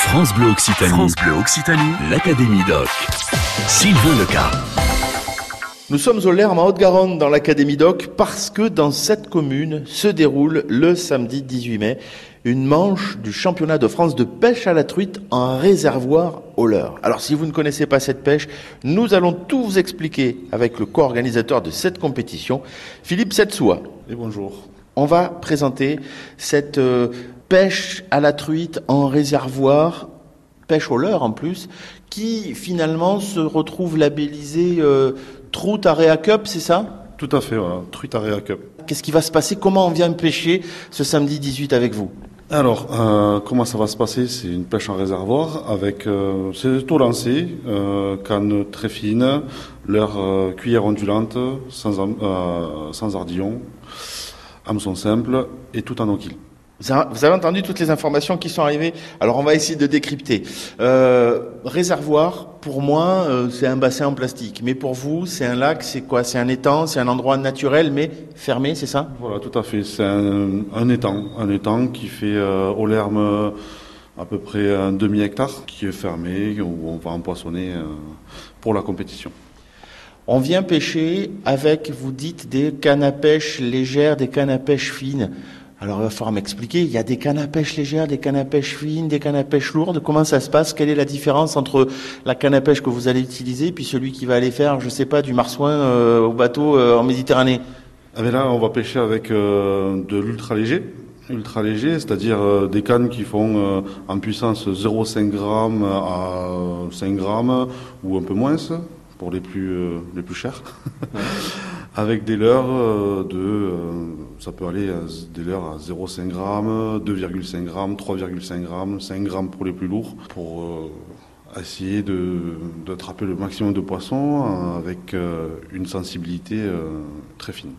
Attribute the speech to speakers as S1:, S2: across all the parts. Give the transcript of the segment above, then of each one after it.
S1: France Bleu Occitanie.
S2: France Bleu Occitanie.
S1: L'Académie Doc. Sylvain Leca.
S3: Nous sommes au Lerme en Haute-Garonne dans l'Académie Doc parce que dans cette commune se déroule le samedi 18 mai une manche du championnat de France de pêche à la truite en réservoir au leurre. Alors si vous ne connaissez pas cette pêche, nous allons tout vous expliquer avec le co-organisateur de cette compétition, Philippe Setsoua.
S4: Et bonjour.
S3: On va présenter cette euh, pêche à la truite en réservoir, pêche au leurre en plus, qui finalement se retrouve labellisée euh, Trout Area Cup, c'est ça?
S4: Tout à fait, voilà, Truite Area Cup.
S3: Qu'est-ce qui va se passer? Comment on vient pêcher ce samedi 18 avec vous?
S4: Alors, euh, comment ça va se passer? C'est une pêche en réservoir avec, euh, c'est tout lancé, euh, canne très fine, leur cuillère ondulante, sans, sans ardillon, hameçon simple et tout en oquille.
S3: Vous avez entendu toutes les informations qui sont arrivées? Alors on va essayer de décrypter. Euh, réservoir, pour moi, euh, c'est un bassin en plastique. Mais pour vous, c'est un lac, c'est quoi? C'est un étang, c'est un endroit naturel mais fermé, c'est ça?
S4: Voilà, tout à fait. C'est un, un étang, un étang qui fait euh, au Lerme à peu près un demi-hectare, qui est fermé, où on va empoisonner pour la compétition.
S3: On vient pêcher avec, vous dites, des cannes à pêche légères, des cannes à pêche fines. Alors il va falloir m'expliquer, il y a des cannes à pêche légères, des cannes à pêche fines, des cannes à pêche lourdes. Comment ça se passe? Quelle est la différence entre la canne à pêche que vous allez utiliser puis celui qui va aller faire, je sais pas, du marsouin euh, au bateau euh, en Méditerranée?
S4: Ah là, on va pêcher avec euh, de l'ultra léger. Ultra léger, c'est-à-dire des cannes qui font en puissance 0,5 g à 5 grammes ou un peu moins pour les plus, euh, les plus chers. avec des leurres euh, de, euh, ça peut aller à des leurres à 0,5 g, 2,5 g, 3,5 g, 5 g pour les plus lourds, pour euh, essayer d'attraper le maximum de poissons euh, avec une sensibilité très fine.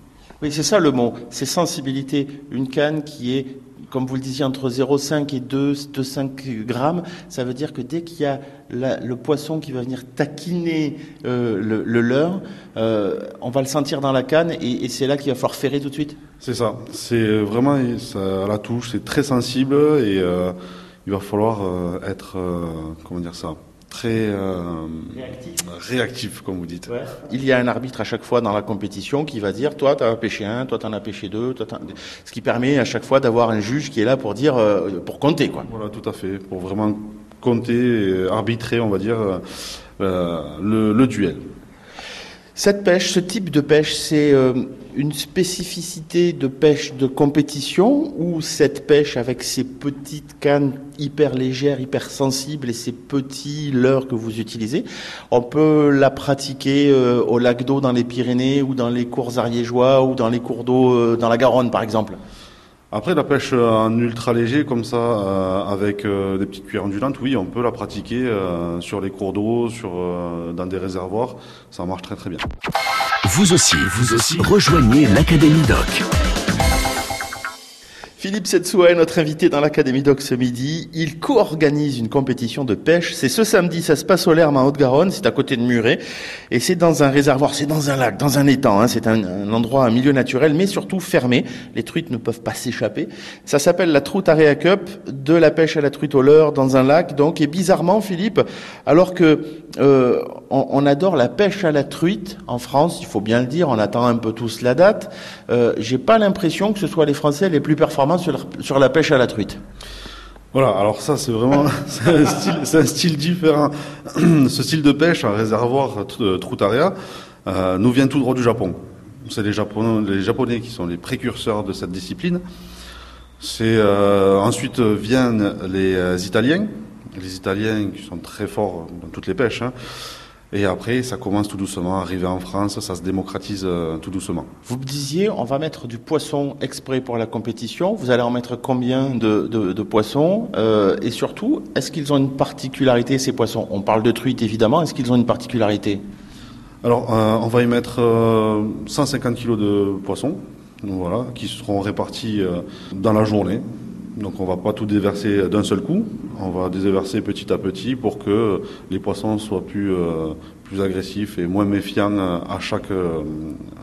S3: Oui, c'est ça le mot, c'est sensibilité. Une canne qui est, comme vous le disiez, entre 0,5 et 2, 2,5 grammes, ça veut dire que dès qu'il y a le poisson qui va venir taquiner euh, le, le leurre, euh, on va le sentir dans la canne et, c'est là qu'il va falloir ferrer tout de suite.
S4: C'est ça. C'est vraiment ça, à la touche, c'est très sensible et euh, il va falloir euh, être, euh, comment dire ça, très euh, réactif, comme vous dites.
S3: Il y a un arbitre à chaque fois dans la compétition qui va dire toi, tu as pêché un, toi, tu en as pêché deux, toi, ce qui permet à chaque fois d'avoir un juge qui est là pour dire, euh, pour compter. quoi.
S4: Voilà, tout à fait, pour vraiment compter, et arbitrer, on va dire, euh, euh, le, le duel.
S3: Cette pêche, ce type de pêche, c'est euh, une spécificité de pêche de compétition ou cette pêche avec ces petites cannes hyper légères, hyper sensibles et ces petits leurres que vous utilisez, on peut la pratiquer euh, au lac d'eau dans les Pyrénées ou dans les cours ariégeois ou dans les cours d'eau euh, dans la Garonne par exemple
S4: Après, la pêche en ultra léger, comme ça, euh, avec euh, des petites cuillères ondulantes, oui, on peut la pratiquer euh, sur les cours d'eau, dans des réservoirs. Ça marche très très bien.
S1: Vous aussi, vous aussi, rejoignez l'Académie Doc.
S3: Philippe Setsoua est notre invité dans l'Académie Doc ce midi. Il co-organise une compétition de pêche. C'est ce samedi, ça se passe au Lerme en Haute-Garonne, c'est à côté de Muret. Et c'est dans un réservoir, c'est dans un lac, dans un étang. hein. C'est un, endroit, un milieu naturel, mais surtout fermé. Les truites ne peuvent pas s'échapper. Ça s'appelle la Trout Area Cup, de la pêche à la truite au leurre dans un lac. Donc, et bizarrement, Philippe, alors que euh, on, on adore la pêche à la truite en France, il faut bien le dire, on attend un peu tous la date. Euh, J'ai pas l'impression que ce soit les Français les plus performants sur, la pêche à la truite.
S4: Voilà, alors ça c'est vraiment un, style, différent. Ce style de pêche, un réservoir tr- Troutaria, euh, nous vient tout droit du Japon. C'est les Japonais, qui sont les précurseurs de cette discipline. Euh, ensuite viennent les euh, Italiens, les Italiens qui sont très forts dans toutes les pêches. hein. Et après, ça commence tout doucement à arriver en France, ça se démocratise euh, tout doucement.
S3: Vous me disiez, on va mettre du poisson exprès pour la compétition. Vous allez en mettre combien de, de, de poissons Euh, Et surtout, est-ce qu'ils ont une particularité, ces poissons? On parle de truite, évidemment. Est-ce qu'ils ont une particularité?
S4: Alors, euh, on va y mettre euh, 150 kg de poissons, voilà, qui seront répartis dans la journée. Donc, on va pas tout déverser d'un seul coup. On va déverser petit à petit pour que les poissons soient plus euh, agressifs et moins méfiants à chaque euh,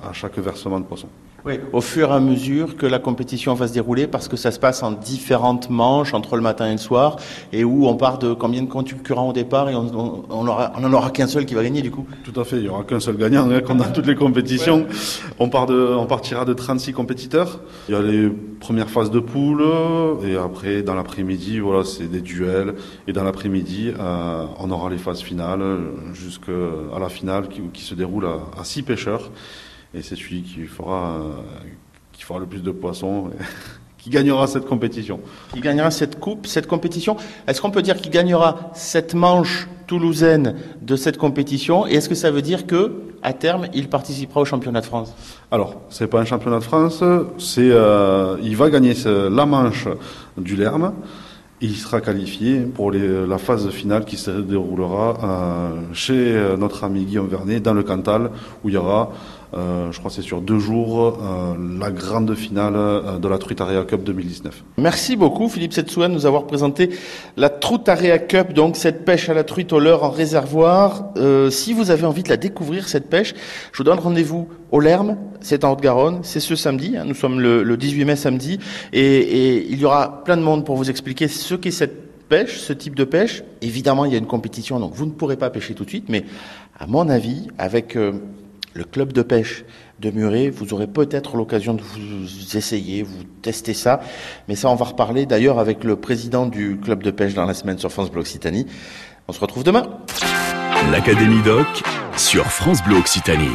S4: à chaque versement de poisson.
S3: Oui, au fur et à mesure que la compétition va se dérouler, parce que ça se passe en différentes manches entre le matin et le soir, et où on part de combien de concurrents au départ, et on, on, aura, on en aura qu'un seul qui va gagner du coup.
S4: Tout à fait, il n'y aura qu'un seul gagnant, hein, comme dans toutes les compétitions. On, part de, on partira de 36 compétiteurs. Il y a les premières phases de poule, et après, dans l'après-midi, voilà, c'est des duels, et dans l'après-midi, euh, on aura les phases finales, jusqu'à la finale qui, qui se déroule à, à six pêcheurs et c'est celui qui fera, euh, qui fera le plus de poissons. qui gagnera cette compétition.
S3: Qui gagnera cette coupe, cette compétition. Est-ce qu'on peut dire qu'il gagnera cette manche toulousaine de cette compétition? Et est-ce que ça veut dire que à terme, il participera au championnat de France?
S4: Alors, c'est pas un championnat de France, c'est euh, il va gagner la manche du Lerme. Et il sera qualifié pour les, la phase finale qui se déroulera euh, chez notre ami Guillaume Vernet dans le Cantal, où il y aura euh, je crois que c'est sur deux jours, euh, la grande finale euh, de la Trutaria Cup 2019.
S3: Merci beaucoup Philippe Setsouan de nous avoir présenté la Trutaria Cup, donc cette pêche à la truite au leurre en réservoir. si vous avez envie de la découvrir, cette pêche, je vous donne rendez-vous au Lerme, c'est en Haute-Garonne, c'est ce samedi, hein, nous sommes le, 18 mai samedi, et il y aura plein de monde pour vous expliquer ce qu'est cette pêche, ce type de pêche. Évidemment, il y a une compétition, donc vous ne pourrez pas pêcher tout de suite, mais à mon avis, avec le club de pêche de Muret. Vous aurez peut-être l'occasion de vous essayer, vous tester ça. Mais ça, on va reparler d'ailleurs avec le président du club de pêche dans la semaine sur France Bleu Occitanie. On se retrouve demain.
S1: L'Académie Doc sur France Bleu Occitanie.